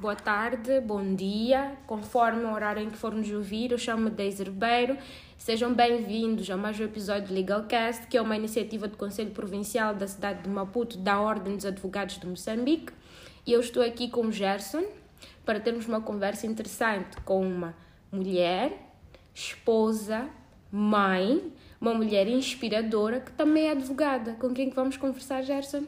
boa tarde, bom dia, conforme o horário em que for nos ouvir. Eu chamo-me Deise Ribeiro. Sejam bem-vindos a mais um episódio do Legalcast, que é uma iniciativa do Conselho Provincial da cidade de Maputo, da Ordem dos Advogados de Moçambique. E eu estou aqui com o Gerson para termos uma conversa interessante com uma mulher, esposa, mãe, uma mulher inspiradora que também é advogada. Com quem vamos conversar, Gerson?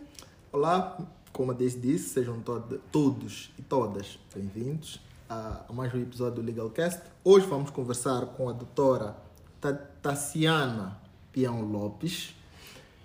Olá, como a Deise disse, sejam todo, todos e todas bem-vindos a, a, mais um episódio do Legalcast. Hoje vamos conversar com a doutora Tassiana Pião Lopes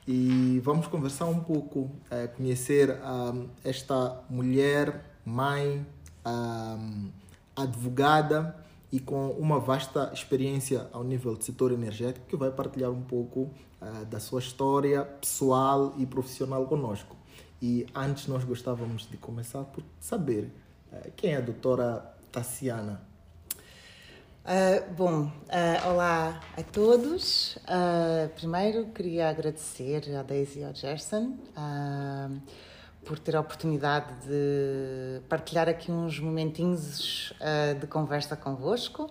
e vamos conversar um pouco, é, conhecer um, esta mulher, mãe, um, advogada e com uma vasta experiência ao nível do setor energético que vai partilhar um pouco uh, da sua história pessoal e profissional conosco. E antes nós gostávamos de começar por saber uh, quem é a doutora Tassiana. Uh, bom, uh, olá a todos. Uh, primeiro queria agradecer a Daisy e ao Gerson por ter a oportunidade de partilhar aqui uns momentinhos de conversa convosco.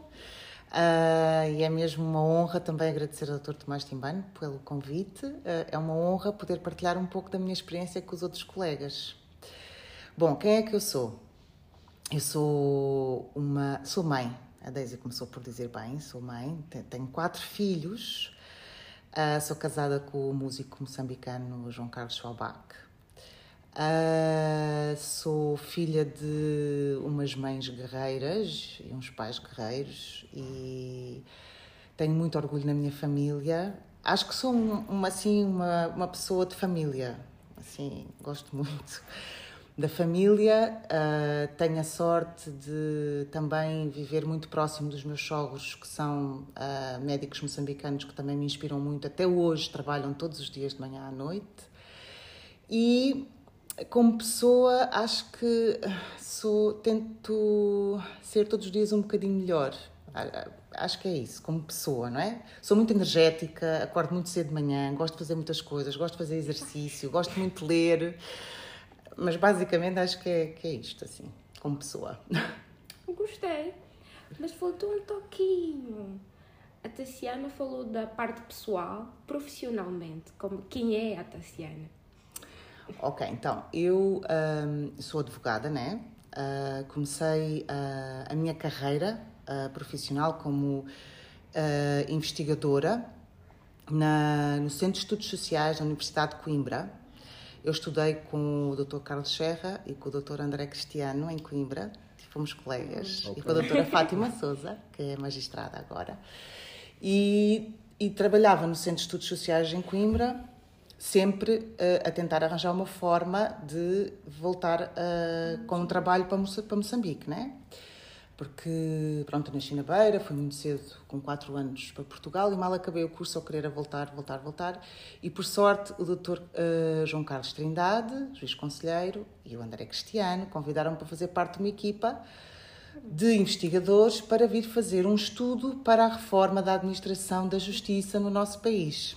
E é mesmo uma honra também agradecer ao Dr. Tomás Timbano pelo convite. é uma honra poder partilhar um pouco da minha experiência com os outros colegas. Bom, quem é que eu sou? Eu sou uma sou mãe a Daisy começou por dizer bem, sou mãe, tenho quatro filhos, uh, sou casada com o músico moçambicano João Carlos Schwalbach. Uh, sou filha de umas mães guerreiras e uns pais guerreiros e tenho muito orgulho na minha família. Acho que sou uma, assim, uma, uma pessoa de família, assim, gosto muito da família. Uh, tenho a sorte de também viver muito próximo dos meus sogros, que são uh, médicos moçambicanos que também me inspiram muito. Até hoje trabalham todos os dias de manhã à noite. E como pessoa, acho que sou, tento ser todos os dias um bocadinho melhor. Acho que é isso, como pessoa, não é? Sou muito energética, acordo muito cedo de manhã, gosto de fazer muitas coisas, gosto de fazer exercício, gosto muito de ler. Mas basicamente acho que é, que é isto, assim, como pessoa. Gostei, mas faltou um toquinho. A Tassiana falou da parte pessoal, profissionalmente, como quem é a Tassiana? Ok, então, eu um, sou advogada, né? Uh, comecei uh, a minha carreira uh, profissional como investigadora na, no Centro de Estudos Sociais da Universidade de Coimbra, eu estudei com o Dr. Carlos Serra e com o Dr. André Cristiano em Coimbra, fomos colegas, okay. e com a doutora Fátima Souza, que é magistrada agora. E, e, trabalhava no Centro de Estudos Sociais em Coimbra, sempre uh, a tentar arranjar uma forma de voltar uh, com um trabalho para, Moça, para Moçambique, né? porque pronto, nasci na Beira, fui muito cedo, com 4 anos, para Portugal e mal acabei o curso, eu queria voltar, voltar, voltar. E por sorte, o doutor uh, João Carlos Trindade, juiz conselheiro, e o André Cristiano convidaram-me para fazer parte de uma equipa de investigadores para vir fazer um estudo para a reforma da administração da justiça no nosso país.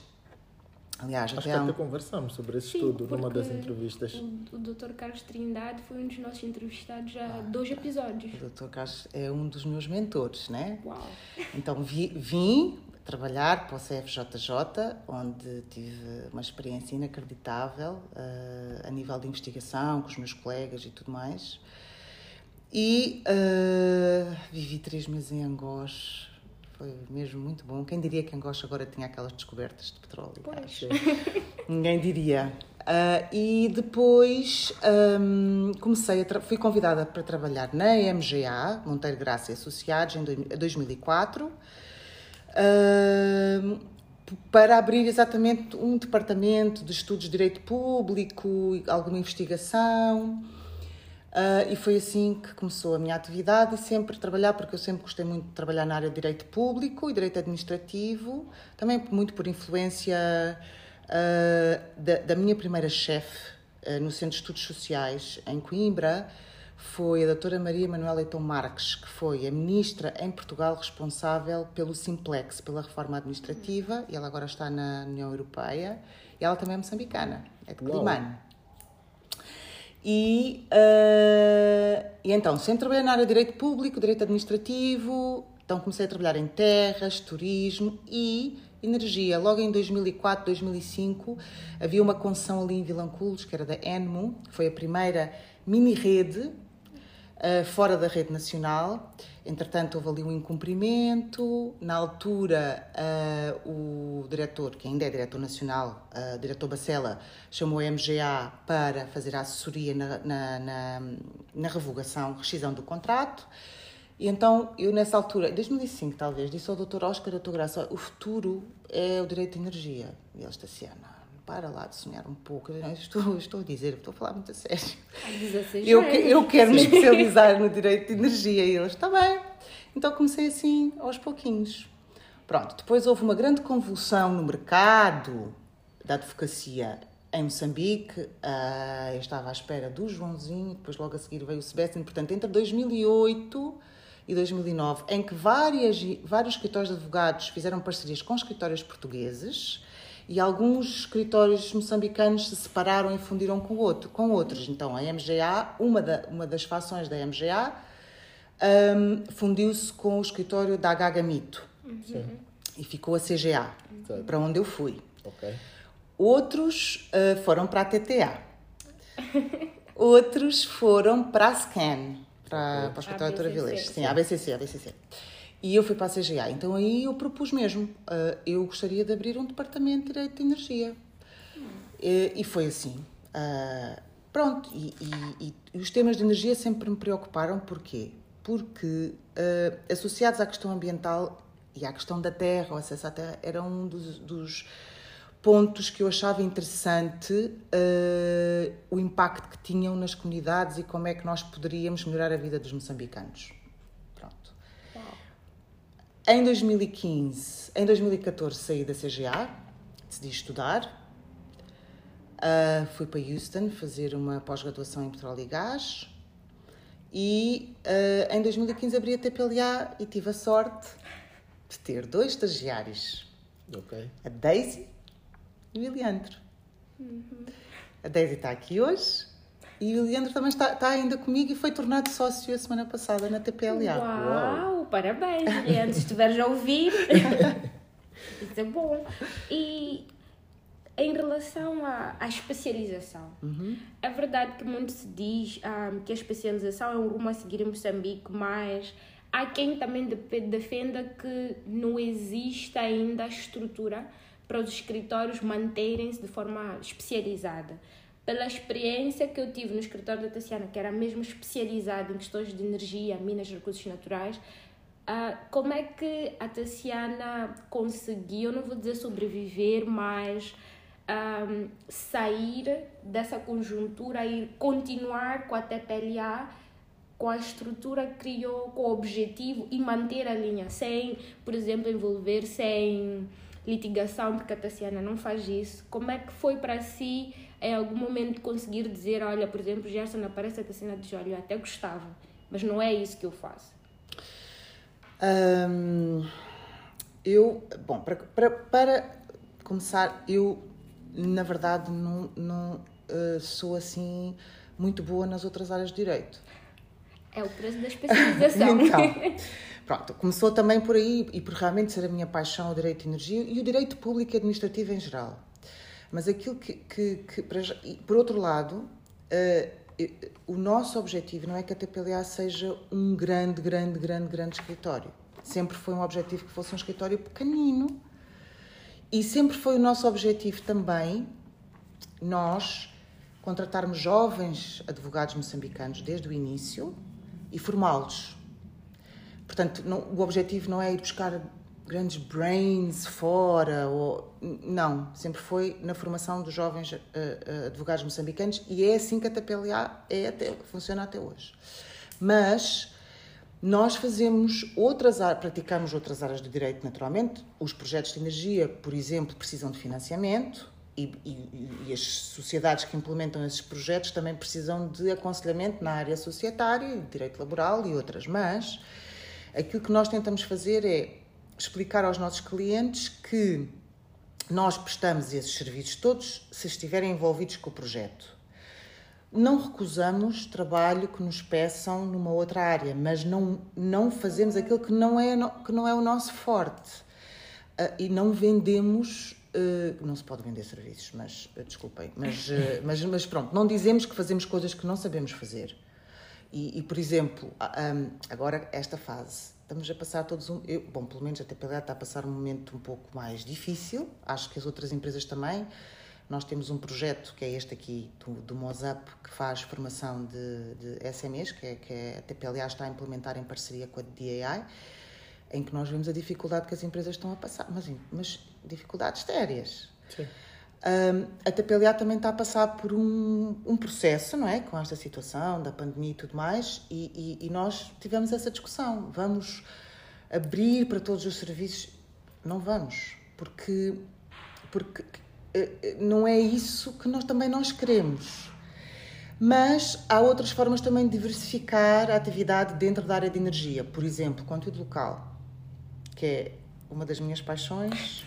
Aliás, Acho que até conversamos sobre esse Sim, estudo numa das entrevistas. O, o Dr. Carlos Trindade foi um dos nossos entrevistados já há dois episódios. O Dr. Carlos é um dos meus mentores, né? Uau! Então vi, vim trabalhar para o CFJJ, onde tive uma experiência inacreditável uh, a nível de investigação, com os meus colegas e tudo mais. E uh, vivi três meses em Angós, foi mesmo muito bom. Quem diria que Angola agora tinha aquelas descobertas de petróleo? Pois. Ninguém diria. Uh, e depois um, comecei a fui convidada para trabalhar na MGA, Monteiro Graça e Associados, em 2004, uh, para abrir exatamente um departamento de estudos de direito público, alguma investigação. Uh, e foi assim que começou a minha atividade e sempre trabalhar, porque eu sempre gostei muito de trabalhar na área de direito público e direito administrativo, também muito por influência uh, da, da, minha primeira chefe uh, no Centro de Estudos Sociais em Coimbra, foi a doutora Maria Manuela Leitão Marques, que foi a ministra em Portugal responsável pelo Simplex, pela reforma administrativa, e ela agora está na União Europeia, e ela também é moçambicana, é de Climane. E, uh, e então, sempre trabalhei na área de direito público, direito administrativo, então comecei a trabalhar em terras, turismo e energia. Logo em 2004, 2005, havia uma concessão ali em Vilanculos, que era da Enmo, foi a primeira mini-rede uh, fora da rede nacional. Entretanto, houve ali um incumprimento. Na altura, uh, o diretor, que ainda é diretor nacional, uh, diretor Bacela, chamou a MGA para fazer a assessoria na, na, na, na revogação, rescisão do contrato. E então, eu nessa altura, em 2005 talvez, disse ao Dr. Oscar Doutor Graça, o futuro é o direito de energia. E ele disse assim, Ana, para lá de sonhar um pouco. Eu estou, estou a dizer, estou a falar muito a sério. Eu, eu quero me especializar no direito de energia. E ele está bem. Então comecei assim, aos pouquinhos. Pronto, depois houve uma grande convulsão no mercado da advocacia em Moçambique. Uh, eu estava à espera do Joãozinho, depois logo a seguir veio o Sebastião. Portanto, entre 2008 e 2009, em que várias, vários escritórios de advogados fizeram parcerias com escritórios portugueses e alguns escritórios moçambicanos se separaram e fundiram com, outro, com outros. Então, a MGA, uma, da, uma das fações da MGA, um, fundiu-se com o escritório da HH Mito. Uhum. E ficou a CGA, Sim. para onde eu fui. Okay. Outros uh, foram para a TTA. Outros foram para a SCAN para, para o Escritório Vilés. Sim, a ABCC, a ABCC. E eu fui para a CGA. Então aí eu propus mesmo, uh, eu gostaria de abrir um departamento de Direito de Energia. Hum. E, e, foi assim. Uh, pronto, e, e, e, os temas de energia sempre me preocuparam, porquê? Porque uh, associados à questão ambiental e à questão da terra, o acesso à terra, era um dos, dos pontos que eu achava interessante uh, o impacto que tinham nas comunidades e como é que nós poderíamos melhorar a vida dos moçambicanos. Em 2015, em 2014 saí da CGA, decidi estudar, uh, fui para Houston fazer uma pós-graduação em petróleo e gás e uh, em 2015 abri a TPLA e tive a sorte de ter dois estagiários. Okay. A Daisy e o Eliandro. Uhum. A Daisy está aqui hoje e o Eliandro também está, está, ainda comigo e foi tornado sócio a semana passada na TPLA. Uau, Uau. parabéns, Eliandro, se estiveres a ouvir. Isso é bom. E em relação à, à especialização, uhum. é verdade que muito se diz um, ah, que a especialização é um rumo a seguir em Moçambique, mas há quem também defenda que não existe ainda a estrutura para os escritórios manterem-se de forma especializada. Pela experiência que eu tive no escritório da Tassiana, que era mesmo especializado em questões de energia, minas e recursos naturais, uh, como é que a Tassiana conseguiu, não vou dizer sobreviver, mas um, sair dessa conjuntura e continuar com a TPLA com a estrutura que criou, com o objetivo e manter a linha, sem, por exemplo, envolver-se em litigação, porque a Tassiana não faz isso. Como é que foi para si, em algum momento, conseguir dizer: olha, por exemplo, Gerson aparece a Tassiana diz: olha, eu até gostava, mas não é isso que eu faço? Eu, bom, para, para, para começar, eu, na verdade, não, não uh, sou assim muito boa nas outras áreas de direito. É o preço da especialização. então, Pronto, começou também por aí e por realmente ser a minha paixão o direito de energia e o direito público e administrativo em geral. Mas aquilo que, que, que por outro lado, uh, o nosso objetivo não é que a TPLA seja um grande, grande, grande, grande escritório. Sempre foi um objetivo que fosse um escritório pequenino e sempre foi o nosso objetivo também nós contratarmos jovens advogados moçambicanos desde o início e formá-los Portanto, não, o objetivo não é ir buscar grandes brains fora, ou, não, sempre foi na formação dos jovens uh, advogados moçambicanos e é assim que a TPLA é até, funciona até hoje. Mas nós fazemos outras áreas, praticamos outras áreas do direito naturalmente. Os projetos de energia, por exemplo, precisam de financiamento e, e, e as sociedades que implementam esses projetos também precisam de aconselhamento na área societária, direito laboral e outras, mas Aquilo que nós tentamos fazer é explicar aos nossos clientes que nós prestamos esses serviços todos se estiverem envolvidos com o projeto. não recusamos trabalho que nos peçam numa outra área, mas não, não fazemos aquilo que não é, que não é o nosso forte. Uh, e não vendemos. Uh, não se pode vender serviços, mas uh, desculpem, mas, mas, mas pronto, não dizemos que fazemos coisas que não sabemos fazer. E, e por exemplo, um, agora esta fase, estamos a passar todos um. Eu, bom, pelo menos a TPLA está a passar um momento um pouco mais difícil, acho que as outras empresas também nós temos um projeto que é este aqui, do, do Mozap, que faz formação de, de SMEs, que, é, que é, a TPLA está a implementar em parceria com a DAI, em que nós vemos a dificuldade que as empresas estão a passar, mas, mas dificuldades sérias. Sim. A TPLA também está a passar por um, um, processo, não é? Com esta situação da pandemia e tudo mais, e, e, e nós tivemos essa discussão. Vamos abrir para todos os serviços? Não vamos, porque, porque eh, eh, não é isso que nós também nós queremos. Mas há outras formas também de diversificar a atividade dentro da área de energia. Por exemplo, conteúdo local, que é uma das minhas paixões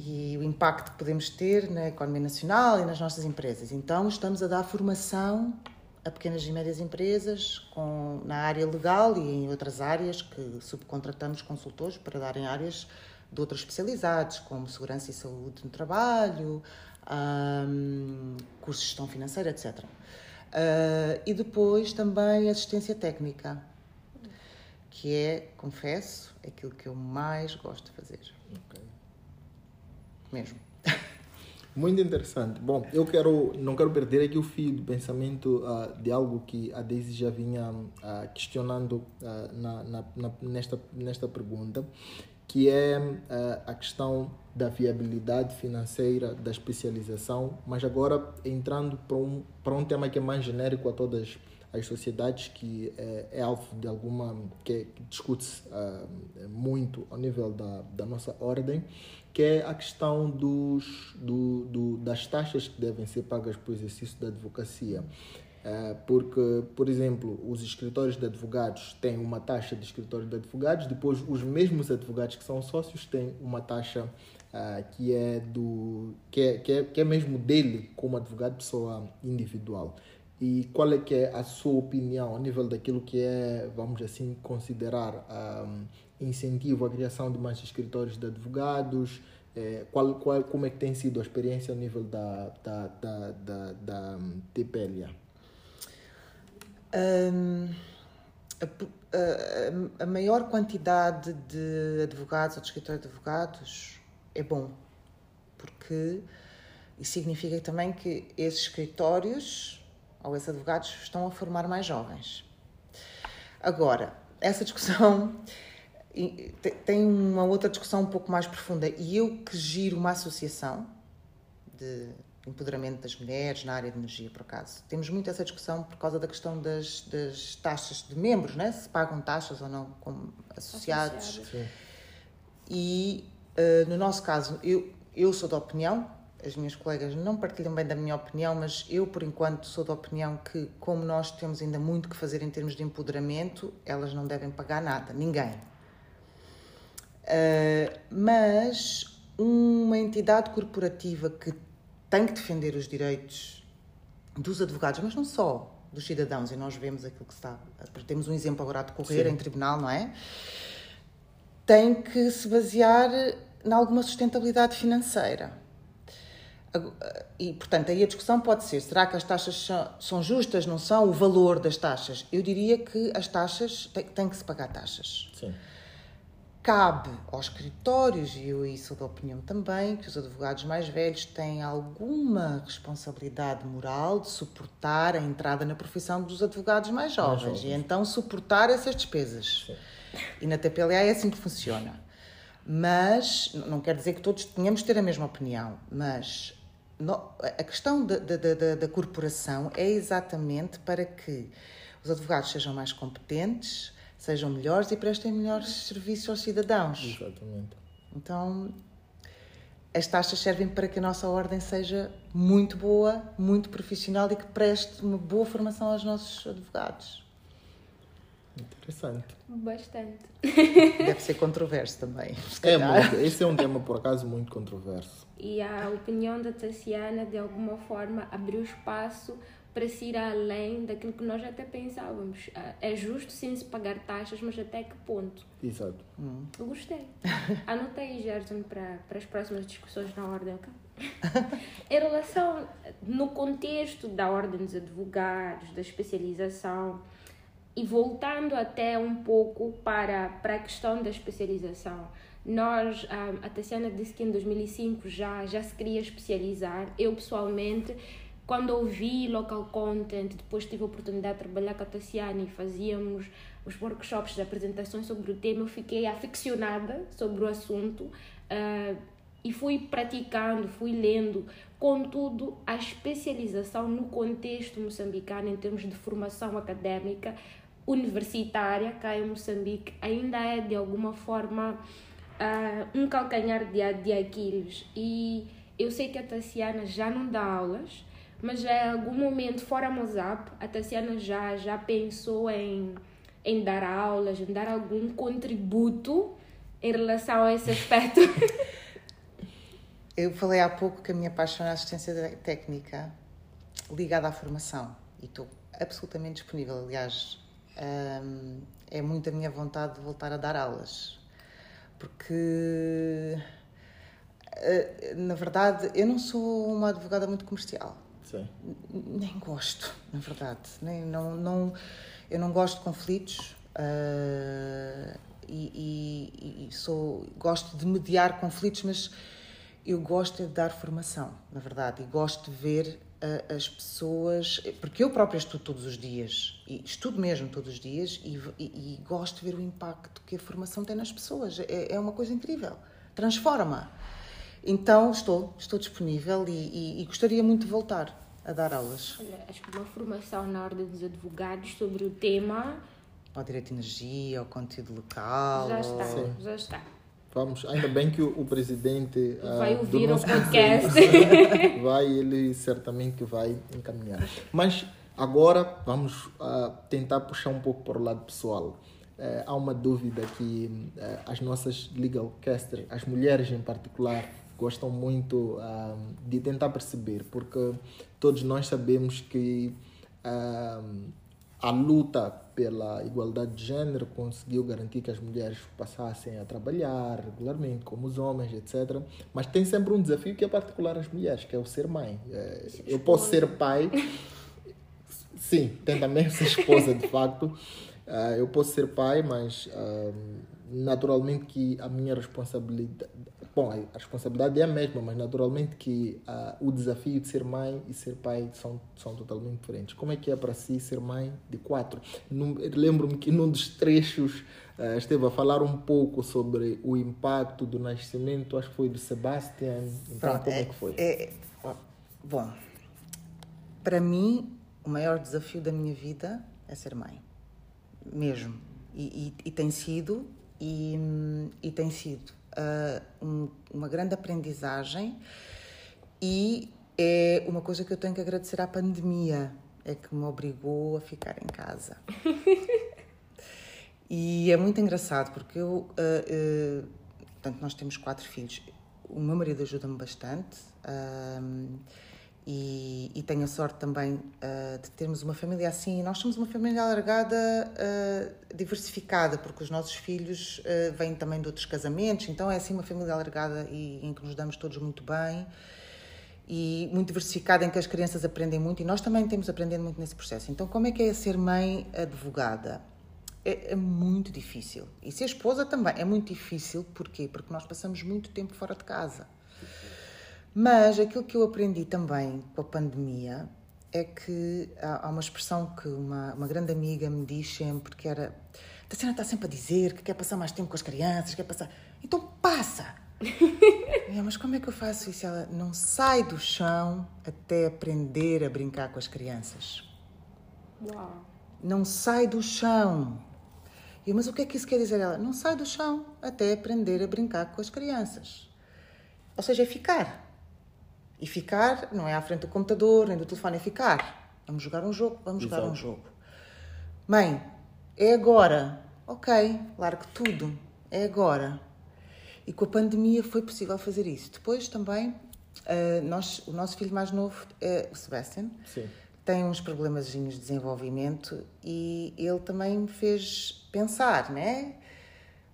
e o impacto que podemos ter na economia nacional e nas nossas empresas. Então, estamos a dar formação a pequenas e médias empresas com, na área legal e em outras áreas que subcontratamos consultores para darem áreas de outras especialidades, como segurança e saúde no trabalho, um, cursos de gestão financeira, etc. Uh, ah, e depois também assistência técnica, que é, confesso, aquilo que eu mais gosto de fazer. Okay. Mesmo. Muito interessante. Bom, eu quero, não quero perder aqui o fio do pensamento uh, de algo que a Daisy já vinha uh, questionando uh, na, na, na, nesta, nesta pergunta, que é a questão da viabilidade financeira da especialização, mas agora entrando para um, para um tema que é mais genérico a todas as sociedades, que é, é alvo de alguma. que, discute-se uh, muito ao nível da, da nossa ordem, que é a questão dos, do, do, das taxas que devem ser pagas para o exercício da advocacia. Eh, porque, por exemplo, os escritórios de advogados têm uma taxa de escritório de advogados, depois os mesmos advogados que são sócios têm uma taxa uh, que é do que é, que é, que é mesmo dele como advogado pessoa individual. E qual é que é a sua opinião a nível daquilo que é, vamos assim, considerar um, incentivo à criação de mais escritórios de advogados? É, qual, qual, como é que tem sido a experiência a nível da, da, da, da, da TPLA? Um, a, a, a, maior quantidade de advogados ou de escritórios de advogados é bom, porque isso significa também que esses escritórios ou esses advogados estão a formar mais jovens. Agora, essa discussão tem uma outra discussão um pouco mais profunda. E eu que giro uma associação de empoderamento das mulheres na área de energia, por acaso. Temos muito essa discussão por causa da questão das, das taxas de membros, né? se pagam taxas ou não como associados. associados. E uh, no nosso caso, eu, eu sou da opinião, as minhas colegas não partilham bem da minha opinião, mas eu, por enquanto, sou da opinião que, como nós temos ainda muito que fazer em termos de empoderamento, elas não devem pagar nada, ninguém. Uh, mas uma entidade corporativa que tem que defender os direitos dos advogados, mas não só dos cidadãos, e nós vemos aquilo que está. Temos um exemplo agora a decorrer Sim. em tribunal, não é? Tem que se basear em alguma sustentabilidade financeira. E, portanto, aí a discussão pode ser: será que as taxas são justas, não são? O valor das taxas? Eu diria que as taxas, tem, tem que se pagar taxas. Sim cabe aos escritórios, e eu sou da opinião também, que os advogados mais velhos têm alguma responsabilidade moral de suportar a entrada na profissão dos advogados mais jovens, mais jovens. e então suportar essas despesas. Sim. E na TPLA é assim que funciona. Mas, não quer dizer que todos tenhamos de ter a mesma opinião, mas a questão da, da, da, da corporação é exatamente para que os advogados sejam mais competentes, sejam melhores e prestem melhores serviços aos cidadãos. Exatamente. Então, as taxas servem para que a nossa ordem seja muito boa, muito profissional e que preste uma boa formação aos nossos advogados. Interessante. Bastante. Deve ser controverso também. É muito, esse é um tema, por acaso, muito controverso. E a opinião da Tassiana, de alguma forma, abriu espaço para se ir além daquilo que nós até pensávamos. Ah, É justo sim se pagar taxas, mas até que ponto? Exato. Eu gostei. Anotei, Gerson, para, para as próximas discussões na ordem, ok? em relação, no contexto da ordem dos advogados, da especialização, e voltando até um pouco para, para a questão da especialização, nós, ah, a Tassiana disse que em 2005 já, já se queria especializar. Eu, pessoalmente, quando ouvi local content, depois tive a oportunidade de trabalhar com a Tassiana e fazíamos os workshops de apresentações sobre o tema, eu fiquei aficionada sobre o assunto ah, e fui praticando, fui lendo. Contudo, a especialização no contexto moçambicano, em termos de formação académica, universitária, cá em Moçambique, ainda é de alguma forma ah, um calcanhar de, de Aquiles. E eu sei que a Tassiana já não dá aulas, mas já em algum momento, fora Mozap, a Tassiana já, já pensou em, em dar aulas, em dar algum contributo em relação a esse aspecto. Eu falei há pouco que a minha paixão é a assistência técnica ligada à formação e estou absolutamente disponível. Aliás, hum, é muito a minha vontade de voltar a dar aulas, porque eh, na verdade eu não sou uma advogada muito comercial. Sim. Nem gosto, na verdade. Nem, não, não, eu não gosto de conflitos ah, e, e- e sou, gosto de mediar conflitos, mas eu gosto é de dar formação, na verdade, e gosto de ver as pessoas, porque eu própria estudo todos os dias, e estudo mesmo todos os dias, e, e- e gosto de ver o impacto que a formação tem nas pessoas. É, é uma coisa incrível, transforma. Então estou, estou disponível e, e- gostaria muito de voltar a dar aulas Olha, acho que uma formação na ordem dos advogados sobre o tema ao direito de energia, ao conteúdo local. já está, Sim. já está. Vamos, ainda bem que o, o presidente ah, Vai do ouvir o podcast. conselho vai, ele certamente vai encaminhar. Mas agora vamos ah, tentar puxar um pouco para o lado pessoal. Eh, há uma dúvida que eh, as nossas legal casters, as mulheres em particular, gostam muito ah, de tentar perceber, porque todos nós sabemos que ah, a luta pela igualdade de género conseguiu garantir que as mulheres passassem a trabalhar regularmente, como os homens, etc. Mas tem sempre um desafio que é particular às mulheres, que é o ser mãe. Eh, Eu posso ser pai, sim, tem também ser esposa, de facto. Ah, eu posso ser pai, mas ah, naturalmente que a minha responsabilidade. Bom, a responsabilidade é a mesma, mas naturalmente que ah, o desafio de ser mãe e ser pai são, são totalmente diferentes. Como é que é para si ser mãe de quatro? Lembro-me que num dos trechos ah, esteve a falar um pouco sobre o impacto do nascimento, acho que foi do Sebastian. Então, Pronto, como é, que foi? é- bom, para mim, o maior desafio da minha vida é ser mãe. Mesmo. E, e- e tem sido, e, e tem sido ah, um- uma grande aprendizagem e é uma coisa que eu tenho que agradecer à pandemia, é que me obrigou a ficar em casa. E é muito engraçado porque eu, ah, ah, portanto, nós temos quatro filhos. O meu marido ajuda-me bastante ahm, e, e tenho a sorte também ah, de termos uma família assim. Nós somos uma família alargada, ah, diversificada, porque os nossos filhos ah, vêm também de outros casamentos, então é assim uma família alargada e em que nos damos todos muito bem e muito diversificada em que as crianças aprendem muito e nós também temos aprendido muito nesse processo. Então, como é que é ser mãe advogada? É, é muito difícil. E ser esposa também é muito difícil. Porquê? Porque nós passamos muito tempo fora de casa. Mas aquilo que eu aprendi também com a pandemia é que há, uma expressão que uma, uma grande amiga me diz sempre que era a Tatiana está sempre a dizer que quer passar mais tempo com as crianças, quer passar... Então passa! É, mas como é que eu faço isso? Ela não sai do chão até aprender a brincar com as crianças. Uau. Não sai do chão. E eu, mas o que é que isso quer dizer? Ela não sai do chão até aprender a brincar com as crianças. Ou seja, é ficar. E ficar não é à frente do computador, nem do telefone, é ficar. Vamos jogar um jogo, vamos jogar Exato. um jogo. Mãe, é agora. Ok, largue tudo. É agora. E com a pandemia foi possível fazer isso. Depois também, eh, nós, o nosso filho mais novo, é o Sebastian, Sim. tem uns problemas de desenvolvimento e ele também me fez pensar, né?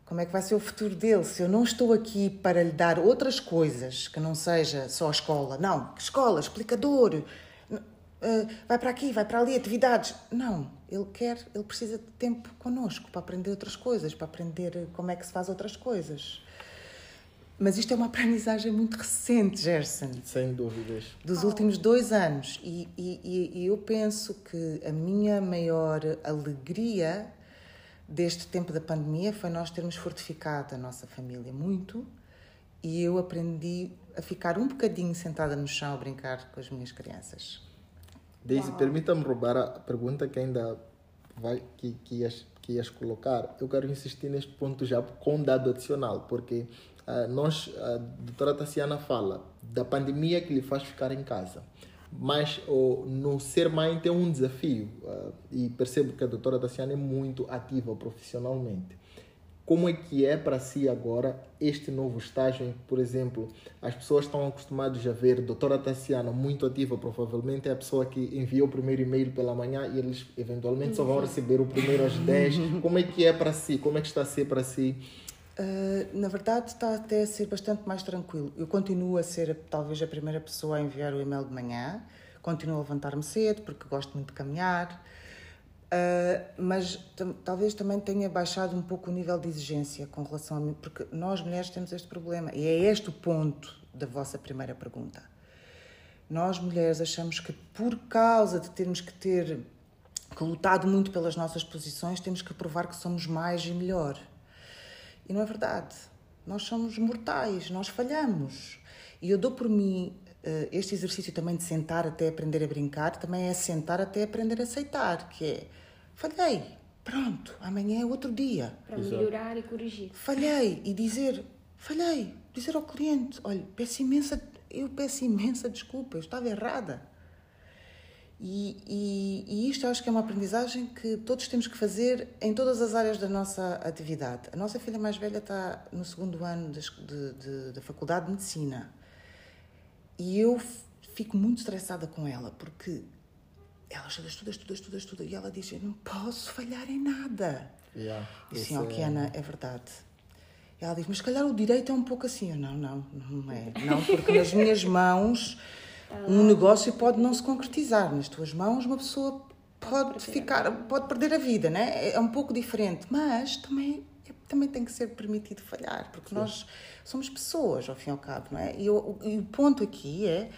Como é que vai ser o futuro dele? Se eu não estou aqui para lhe dar outras coisas, que não seja só a escola, não, escola, explicador, uh, vai para aqui, vai para ali, atividades. Não, ele quer, ele precisa de tempo connosco para aprender outras coisas, para aprender como é que se faz outras coisas. Mas isto é uma aprendizagem muito recente, Gerson. Sem dúvidas. Dos oh. últimos dois anos. E, e, e eu penso que a minha maior alegria deste tempo da pandemia foi nós termos fortificado a nossa família muito e eu aprendi a ficar um bocadinho sentada no chão a brincar com as minhas crianças. Daisy, permita-me roubar a pergunta que ainda vai, que, que, ias, que ias colocar. Eu quero insistir neste ponto já com um dado adicional, porque uh, nós, a doutora Tassiana fala da pandemia que lhe faz ficar em casa. Mas oh, no ser mãe tem um desafio, uh, e percebo que a doutora Tassiana é muito ativa profissionalmente. Como é que é para si agora este novo estágio em que, por exemplo, as pessoas estão acostumadas a ver a doutora Tassiana muito ativa, provavelmente é a pessoa que enviou o primeiro e-mail pela manhã e eles eventualmente só vão receber o primeiro às 10. Como é que é para si? Como é que está a ser para si? Uh, na verdade, está até a ser bastante mais tranquilo. Eu continuo a ser talvez a primeira pessoa a enviar o e-mail de manhã, continuo a levantar-me cedo porque gosto muito de caminhar. Uh, mas talvez também tenha baixado um pouco o nível de exigência com relação a mim, porque nós mulheres temos este problema e é este o ponto da vossa primeira pergunta. Nós mulheres achamos que por causa de termos que ter que lutado muito pelas nossas posições, temos que provar que somos mais e melhor. E não é verdade. Nós somos mortais, nós falhamos. E eu dou por mim uh, este exercício também de sentar até aprender a brincar, também é sentar até aprender a aceitar, que é Falhei. Pronto, amanhã é outro dia. Para melhorar e corrigir. Falhei e dizer, falhei, dizer ao cliente, olha, peço imensa, eu peço imensa desculpa, eu estava errada. E, e, e, isto acho que é uma aprendizagem que todos temos que fazer em todas as áreas da nossa atividade. A nossa filha mais velha está no segundo ano da Faculdade de Medicina e eu fico muito estressada com ela porque ela estuda, estuda, estuda, estuda, estuda. E ela diz: Eu não posso falhar em nada. Yeah, e assim, ok, é... Ana, é verdade. E ela diz: Mas se calhar o direito é um pouco assim. Eu, não, não, não é. Não, porque nas minhas mãos um negócio pode não se concretizar. Nas tuas mãos, uma pessoa pode ficar, pode perder a vida, né? É um pouco diferente. Mas também também tem que ser permitido falhar, porque Sim. nós somos pessoas, ao fim e ao cabo, não é? E, o, e o ponto aqui é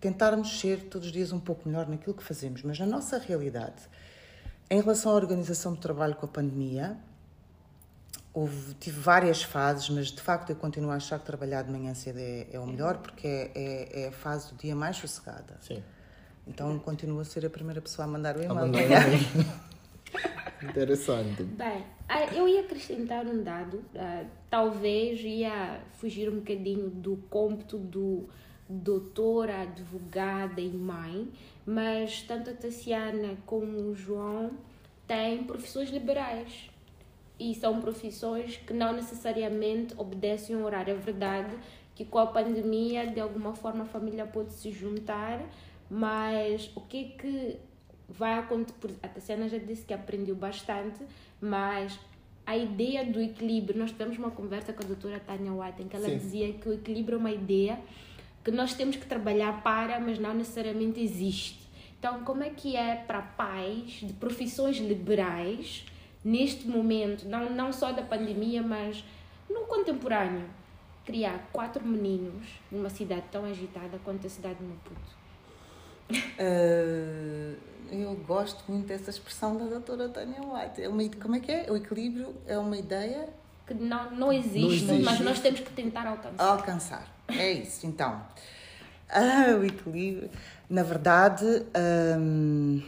tentarmos ser todos os dias um pouco melhor naquilo que fazemos, mas na nossa realidade, em relação à organização do trabalho com a pandemia, houve, tive várias fases, mas de facto eu continuo a achar que trabalhar de manhã cedo é, é o melhor porque é, é, é, a fase do dia mais sossegada. Sim. Então continuo a ser a primeira pessoa a mandar o e-mail. Interessante. Bem, ah, eu ia acrescentar um dado, uh, talvez ia fugir um bocadinho do cômputo do doutora, advogada e mãe, mas tanto a Tassiana como o João têm profissões liberais e são profissões que não necessariamente obedecem um horário. É verdade que com a pandemia, de alguma forma, a família pode se juntar, mas o que é que vai acontecer? A Tassiana já disse que aprendeu bastante, mas a ideia do equilíbrio, nós tivemos uma conversa com a doutora Tânia White, em que ela Sim. dizia que o equilíbrio é uma ideia que nós temos que trabalhar para, mas não necessariamente existe. Então, como é que é para pais de profissões liberais, neste momento, não, não só da pandemia, mas no contemporâneo, criar quatro meninos numa cidade tão agitada quanto a cidade de Maputo? Uh, eu gosto muito dessa expressão da doutora Tânia White. É uma, como é que é? O equilíbrio é uma ideia que não, não, existe, não existe, mas nós temos que tentar alcançar. Alcançar, é isso. Então, ah, o equilíbrio, na verdade, hum,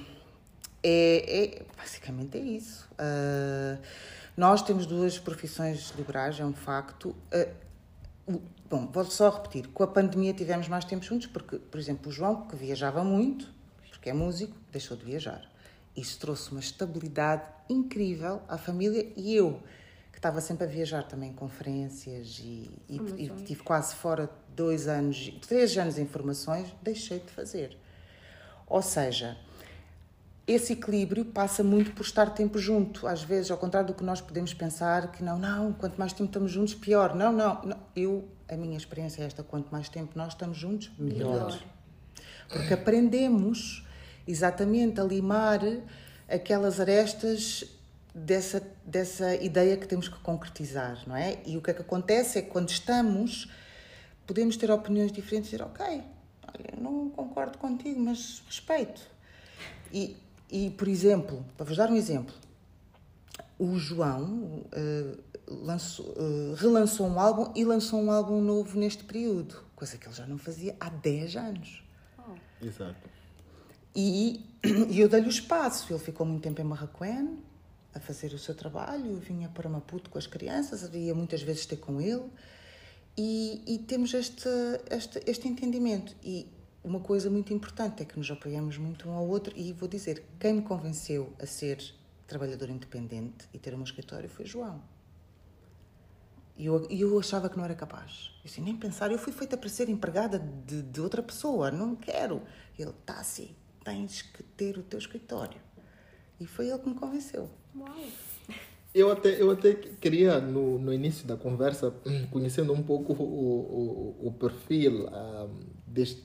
é, é, basicamente é isso. Uh, nós temos duas profissões liberais, é um facto. Uh, bom, vou só repetir: com a pandemia tivemos mais tempo juntos, porque, por exemplo, o João, que viajava muito, porque é músico, deixou de viajar. Isso trouxe uma estabilidade incrível à família e eu que estava sempre a viajar também conferências e, e, e tive quase fora dois anos, três anos em formações, deixei de fazer. Ou seja, esse equilíbrio passa muito por estar tempo junto. Às vezes, ao contrário do que nós podemos pensar, que não, não, quanto mais tempo estamos juntos, pior. Não, não, não. Eu, a minha experiência é esta: quanto mais tempo nós estamos juntos, melhor. melhor. Porque aprendemos exatamente a limar aquelas arestas dessa, dessa ideia que temos que concretizar, não é? E o que é que acontece é que quando estamos, podemos ter opiniões diferentes e dizer, ok, olha, não concordo contigo, mas respeito. E, e por exemplo, para vos dar um exemplo, o João uh, lançou, uh, relançou um álbum e lançou um álbum novo neste período, coisa que ele já não fazia há 10 anos. Oh. Exato. E, e eu dei-lhe o espaço. Ele ficou muito tempo em Marraquém a fazer o seu trabalho, eu vinha para Maputo com as crianças, ia muitas vezes ter com ele. E, e temos este, este, este entendimento. E uma coisa muito importante é que nos apoiamos muito um ao outro. E vou dizer: quem me convenceu a ser trabalhador independente e ter um escritório foi João. E eu, eu achava que não era capaz. Eu assim, nem pensar, eu fui feita para ser empregada de, de outra pessoa, não quero. Ele, tá assim, tens que ter o teu escritório. E foi ele que me convenceu. Uau. Eu até, eu até queria, no, no início da conversa, conhecendo um pouco o, o, o perfil um, deste,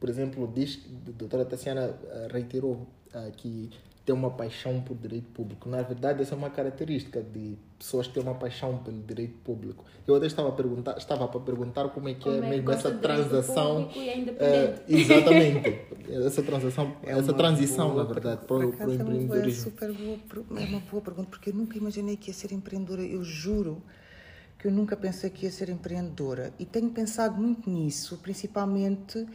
por exemplo, diz, a doutora Tassiana eh, reiterou uh, que tem uma paixão por direito público. Na verdade, essa é uma característica de pessoas que têm uma paixão pelo direito público. Eu até estava a perguntar, estava para perguntar como é que é como é mesmo essa transação. É, exatamente. essa transação, é essa transição, boa, na verdade, para, o, para o empreendedorismo. É, super boa, é uma boa pergunta, porque eu nunca imaginei que ia ser empreendedora. Eu juro que eu nunca pensei que ia ser empreendedora. E tenho pensado muito nisso, principalmente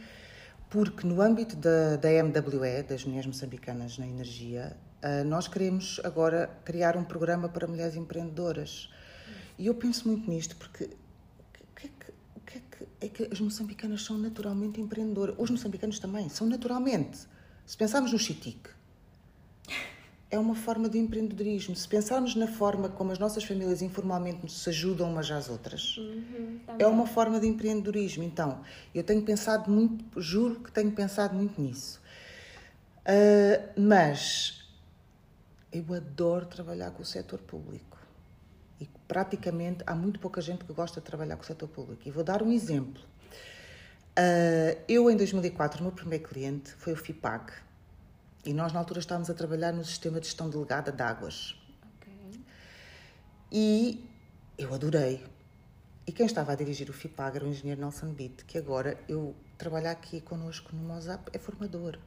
porque no âmbito da, da MWE, das Mulheres Moçambicanas na Energia, uh, nós queremos agora criar um programa para mulheres empreendedoras. E eu penso muito nisto porque o que é que, é que, é que as moçambicanas são naturalmente empreendedoras. Os moçambicanos também, são naturalmente. Se pensarmos no Chitique, é uma forma de empreendedorismo. Se pensarmos na forma como as nossas famílias informalmente se ajudam umas às outras, uhum, é uma forma de empreendedorismo. Então, eu tenho pensado muito, juro que tenho pensado muito nisso. Uh, mas eu adoro trabalhar com o setor público. E praticamente há muito pouca gente que gosta de trabalhar com o setor público. E vou dar um exemplo. Uh, eu, em 2004, o meu primeiro cliente foi o FIPAG e nós, na altura, estávamos a trabalhar no sistema de gestão delegada de águas. Okay. E eu adorei. E quem estava a dirigir o FIPAG era o engenheiro Nelson Bitt, que agora eu trabalho aqui connosco no Mozap, é formador.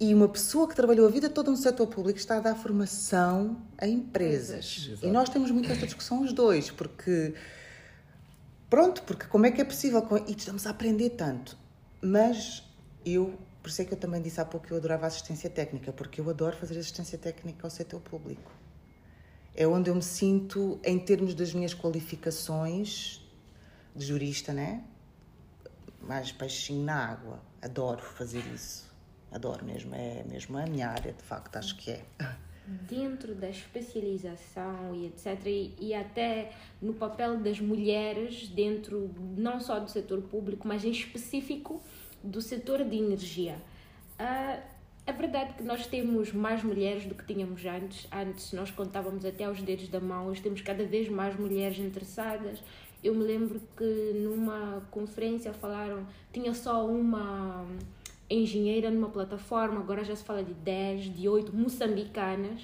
E uma pessoa que trabalhou a vida toda no setor público está a dar formação a empresas. Exato. E nós temos muito esta discussão os dois, porque. Pronto, porque como é que é possível. E estamos a aprender tanto. Mas eu por isso é que eu também disse há pouco que eu adorava assistência técnica, porque eu adoro fazer assistência técnica ao setor público. É onde eu me sinto, em termos das minhas qualificações de jurista, né? Mais peixinho na água. Adoro fazer isso. Adoro mesmo. É mesmo a minha área, de facto, acho que é. Dentro da especialização e etc., e, e até no papel das mulheres dentro não só do setor público, mas em específico do setor de energia. Uh, é verdade que nós temos mais mulheres do que tínhamos antes. Antes nós contávamos até aos dedos da mão, hoje temos cada vez mais mulheres interessadas. Eu me lembro que numa conferência falaram, tinha só uma engenheira numa plataforma, agora já se fala de 10, de 8 moçambicanas.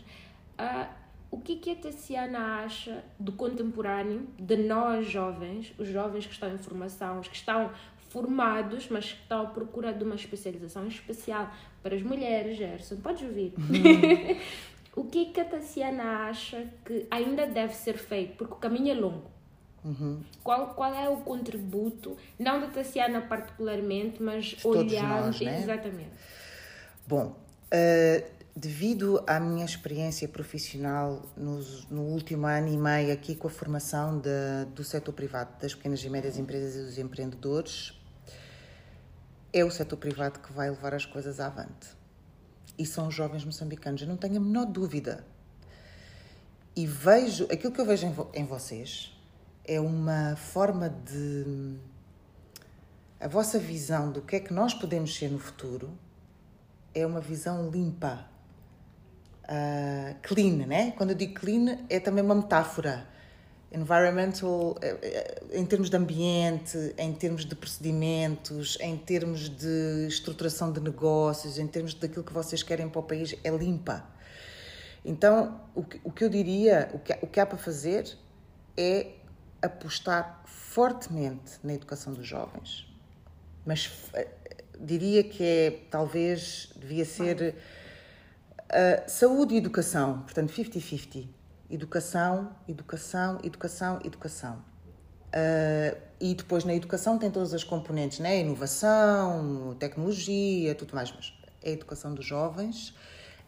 Uh, o que, que a Tassiana acha do contemporâneo, de nós jovens, os jovens que estão em formação, os que estão formados, mas que estão à procura de uma especialização especial para as mulheres, Gerson. Podes ouvir? Uhum. o que, que a Tassiana acha que ainda deve ser feito? Porque o caminho é longo. Uhum. Qual, qual é o contributo, não da Tassiana particularmente, mas olhando. né? Exatamente. Bom, uh, devido à minha experiência profissional nos, no último ano e meio aqui com a formação de, do setor privado, das pequenas e médias empresas e dos empreendedores, é o setor privado que vai levar as coisas avante. E são os jovens moçambicanos, eu não tenho a menor dúvida. E vejo, aquilo que eu vejo em, vo, em vocês é uma forma de. A vossa visão do que é que nós podemos ser no futuro é uma visão limpa, uh, clean, né? Quando eu digo clean, é também uma metáfora. Environmental, eh, eh, em termos de ambiente, em termos de procedimentos, em termos de estruturação de negócios, em termos daquilo que vocês querem para o país, é limpa. Então, o que, o que eu diria, o que, o que há para fazer é apostar fortemente na educação dos jovens. Mas uh, diria que é, talvez, devia ser uh, saúde e educação, portanto, 50-50. Educação, educação, educação, educação. Uh, e depois na educação tem todas as componentes, né? inovação, tecnologia, tudo mais, mas é a educação dos jovens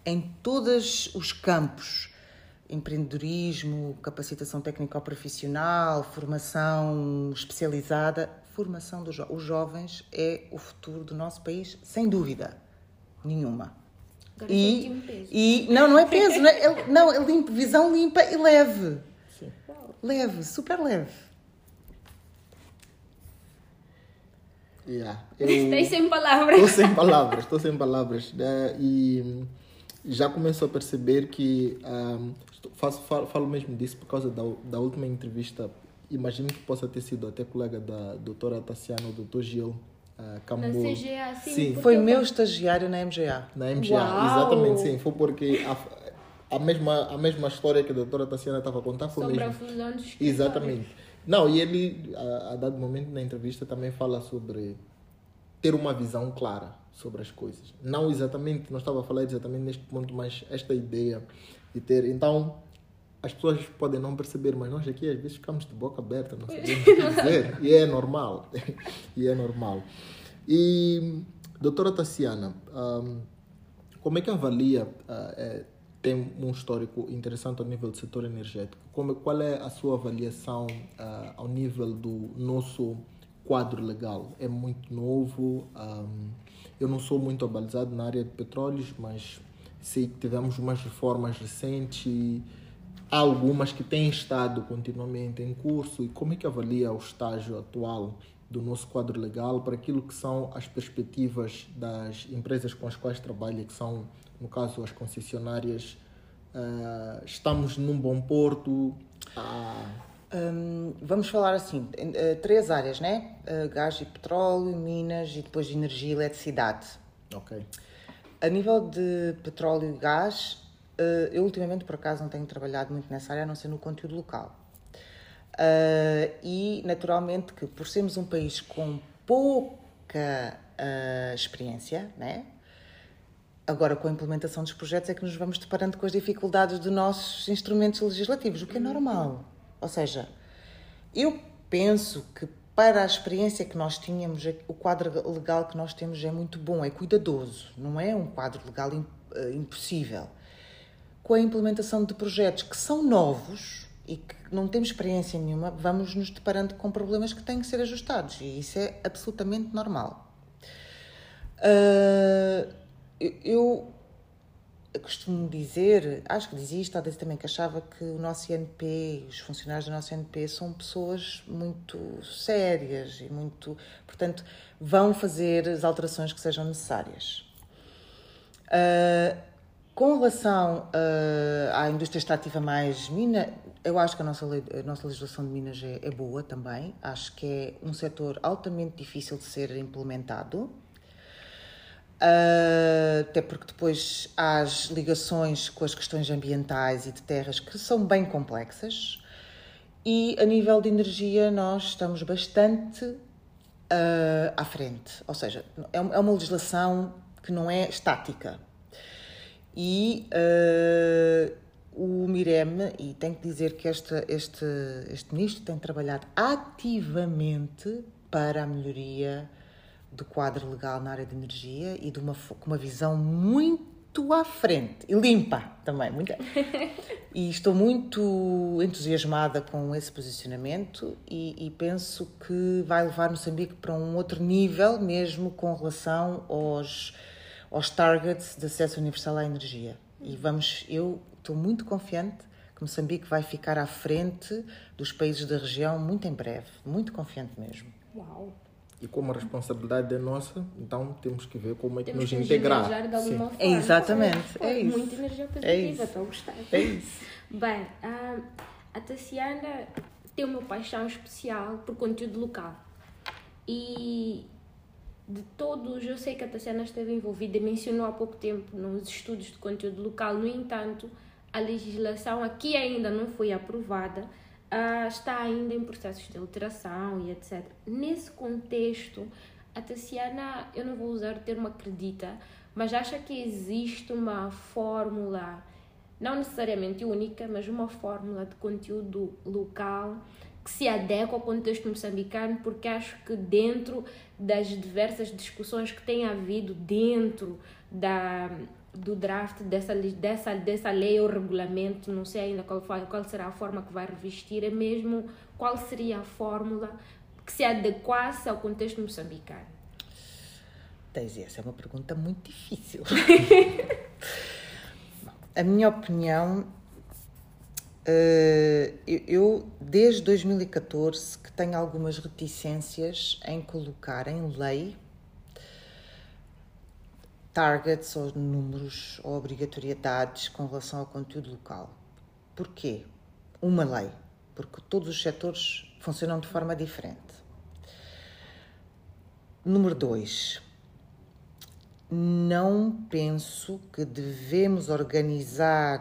em todos os campos empreendedorismo, capacitação técnico-profissional, formação especializada. Formação dos jo os jovens é o futuro do nosso país, sem dúvida nenhuma. E, e não, não é peso, não, é, não, é limpo, visão limpa e leve. Sim. Leve, super leve. Yeah. Eu... sem palavras. Estou sem palavras, estou sem palavras. Né? E já começo a perceber que um, faço, falo, falo, mesmo disso por causa da, da última entrevista. Imagino que possa ter sido até colega da doutora Tassiana, o doutor Gil uh, Na CGA, sim. sim. Foi meu estagiário na MGA. Na MGA, Uau. exatamente, sim. Foi porque a, a, mesma, a mesma história que a doutora Tassiana estava a contar foi Sobre mesmo. a fusão dos Exatamente. Não, e ele, a, a dado momento na entrevista, também fala sobre ter uma visão clara sobre as coisas. Não exatamente, não estava a falar exatamente neste ponto, mas esta ideia de ter. Então, as pessoas podem não perceber, mas nós aqui às vezes ficamos de boca aberta, não sabemos o que dizer. e é normal. e é normal. E, doutora Tassiana, um, como é que avalia? Uh, é, tem um histórico interessante ao nível do setor energético. Como, qual é a sua avaliação uh, ao nível do nosso quadro legal? É muito novo? Um, eu não sou muito abalizado na área de petróleos, mas sei que tivemos umas reformas recentes, há algumas que têm estado continuamente em curso. E como é que avalia o estágio atual do nosso quadro legal para aquilo que são as perspectivas das empresas com as quais trabalha, que são, no caso, as concessionárias? Uh, estamos num bom porto? Ah... Um, vamos falar assim, uh, três áreas, né? Uh, gás e petróleo, minas e depois energia e eletricidade. Ok. A nível de petróleo e gás, eu ultimamente por acaso não tenho trabalhado muito nessa área, a não ser no conteúdo local. e naturalmente que por sermos um país com pouca experiência, né? Agora, com a implementação dos projetos, é que nos vamos deparando com as dificuldades dos nossos instrumentos legislativos, o que é normal. Ou seja, eu penso que para a experiência que nós tínhamos, o quadro legal que nós temos é muito bom, é cuidadoso, não é um quadro legal eh, impossível. Com a implementação de projetos que são novos e que não temos experiência nenhuma, vamos nos deparando com problemas que têm que ser ajustados e isso é absolutamente normal. Uh, eu costumo dizer, acho que dizia isto, talvez também que achava que o nosso INP, os funcionários do nosso INP são pessoas muito sérias e muito, portanto, vão fazer as alterações que sejam necessárias. Uh, com relação uh, à indústria extrativa mais mina, eu acho que a nossa, lei, a nossa legislação de Minas é, é boa também. Acho que é um setor altamente difícil de ser implementado Uh, até porque depois há as ligações com as questões ambientais e de terras que são bem complexas. E a nível de energia, nós estamos bastante uh, à frente. Ou seja, é, é uma legislação que não é estática. E uh, o Mirem, e tenho que dizer que este, este, este ministro tem trabalhado ativamente para a melhoria do quadro legal na área de energia e de uma, com uma visão muito à frente e limpa também. Muito... e estou muito entusiasmada com esse posicionamento e, e, penso que vai levar Moçambique para um outro nível, mesmo com relação aos, aos targets de acesso universal à energia. E vamos, eu estou muito confiante que Moçambique vai ficar à frente dos países da região muito em breve, muito confiante mesmo. Uau! E como a responsabilidade é nossa, então temos que ver como é que Temos nos que nos integrar. de alguma Sim. forma. Exatamente, Foi- é isso. Muita energia É positiva, isso. estou a gostar. É isso. Bem, ah, a Tassiana tem uma paixão especial por conteúdo local. E de todos, eu sei que a Tassiana esteve envolvida e mencionou há pouco tempo nos estudos de conteúdo local. No entanto, a legislação aqui ainda não foi aprovada, ah, está ainda em processos de alteração e etc. Nesse contexto, a Tassiana, eu não vou usar o termo acredita, mas acha que existe uma fórmula não necessariamente única, mas uma fórmula de conteúdo local que se adequa ao contexto moçambicano, porque acho que dentro das diversas discussões que tem havido dentro da, do draft dessa, dessa, dessa lei ou regulamento, não sei ainda qual, qual será a forma que vai revestir, é mesmo qual seria a fórmula que se adequasse ao contexto moçambicano. Daisy, essa é uma pergunta muito difícil. A minha opinião, eu, eu, desde 2014 que tenho algumas reticências em colocar em lei targets ou números ou obrigatoriedades com relação ao conteúdo local. Porquê? Uma lei. Porque todos os setores funcionam de forma diferente. Número dois, não penso que devemos organizar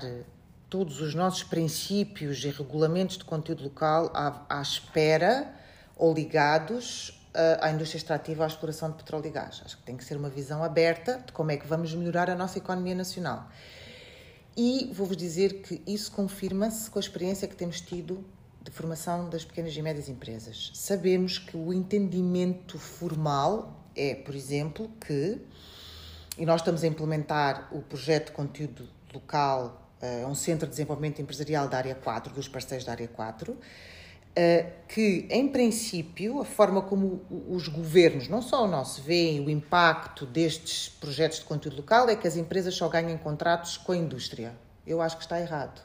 todos os nossos princípios e regulamentos de conteúdo local à, à espera ou ligados ah, à indústria extrativa, à exploração de petróleo e gás. Acho que tem que ser uma visão aberta de como é que vamos melhorar a nossa economia nacional. E vou-vos dizer que isso confirma-se com a experiência que temos tido de formação das pequenas e médias empresas. Sabemos que o entendimento formal é, por exemplo, que, e nós estamos a implementar o projeto de conteúdo local, é um centro de desenvolvimento empresarial da área 4, dos parceiros da área 4, eh, que, em princípio, a forma como os governos, não só o nosso, veem o impacto destes projetos de conteúdo local é que as empresas só ganham contratos com a indústria. Eu acho que está errado.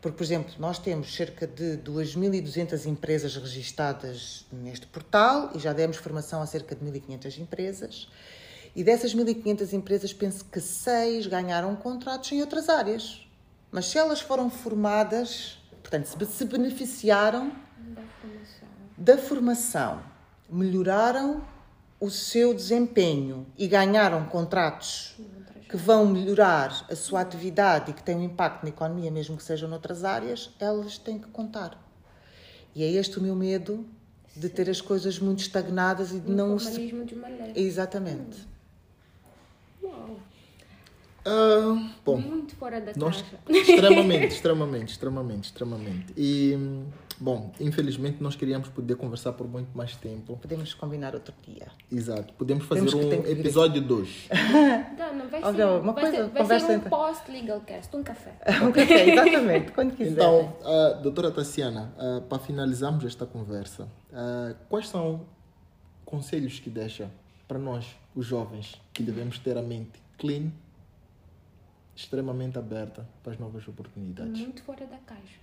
Porque, por exemplo, nós temos cerca de 2.200 empresas registadas neste portal e já demos formação a cerca de 1.500 empresas. E dessas 1.500 empresas, penso que seis ganharam contratos em outras áreas. Mas se elas foram formadas, portanto, se be- se beneficiaram Da formação. da formação, melhoraram o seu desempenho e ganharam contratos que vão melhorar a sua atividade e que têm um impacto na economia, mesmo que sejam noutras áreas, elas têm que contar. E é este o meu medo de ter as coisas muito estagnadas e de não Um se. uma lei. Exatamente. Uau, Ah, bom, muito fora da nós caixa. extremamente, extremamente, extremamente, extremamente. E, bom, infelizmente nós queríamos poder conversar por muito mais tempo. Podemos combinar outro dia. Exato. Podemos fazer que- um episódio 2. Não, não vai ser, uma vai coisa, ser, vai ser um post-legal cast, um café. Um café, exatamente, quando quiser. Então, ah, doutora Tassiana, ah, para finalizarmos esta conversa, ah, quais são conselhos que deixa para nós, os jovens, que devemos ter a mente clean, extremamente aberta para as novas oportunidades? Muito fora da caixa.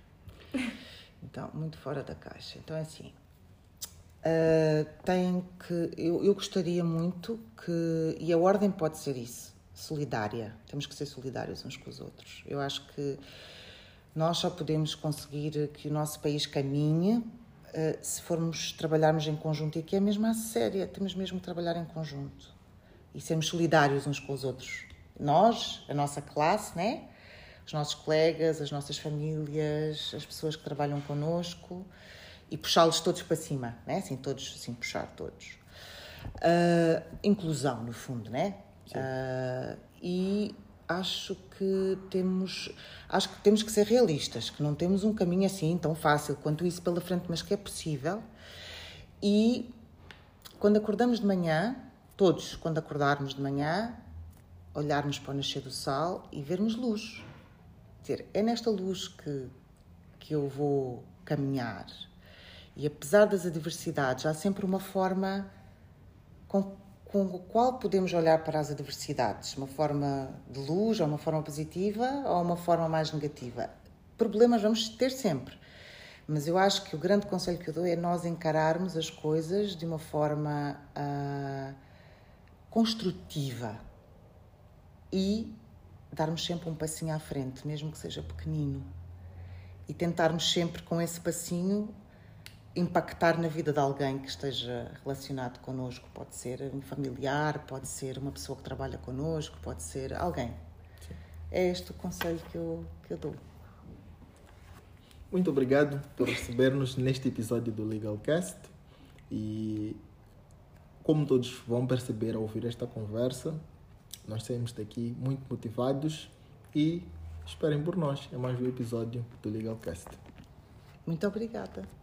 Então, muito fora da caixa. Então, é assim. ah, tem que. Eu, eu gostaria muito que. E a ordem pode ser isso: solidária. Temos que ser solidários uns com os outros. Eu acho que nós só podemos conseguir que o nosso país caminhe se formos trabalharmos em conjunto. E aqui é mesmo a séria: temos mesmo que trabalhar em conjunto e sermos solidários uns com os outros. Nós, a nossa classe, né? os nossos colegas, as nossas famílias, as pessoas que trabalham connosco e puxá-los todos para cima, né? Assim, todos, assim, puxar todos. Ah, inclusão, no fundo, né? Ah, e acho que temos, acho que temos que ser realistas, que não temos um caminho assim tão fácil quanto isso pela frente, mas que é possível. E quando acordamos de manhã, todos, quando acordarmos de manhã, olharmos para o nascer do sol e vermos luz. Dizer, é nesta luz que, que eu vou caminhar. E apesar das adversidades, há sempre uma forma com, com a qual podemos olhar para as adversidades. Uma forma de luz, ou uma forma positiva, ou uma forma mais negativa. Problemas vamos ter sempre. Mas eu acho que o grande conselho que eu dou é nós encararmos as coisas de uma forma uh, construtiva e darmos sempre um passinho à frente, mesmo que seja pequenino. E tentarmos sempre com esse passinho impactar na vida de alguém que esteja relacionado connosco. Pode ser um familiar, pode ser uma pessoa que trabalha connosco, pode ser alguém. Sim. É este o conselho que eu, que eu dou. Muito obrigado por receber-nos neste episódio do Legalcast e como todos vão perceber ao ouvir esta conversa, nós saímos daqui muito motivados e esperem por nós em mais um episódio do Legalcast. Muito obrigada.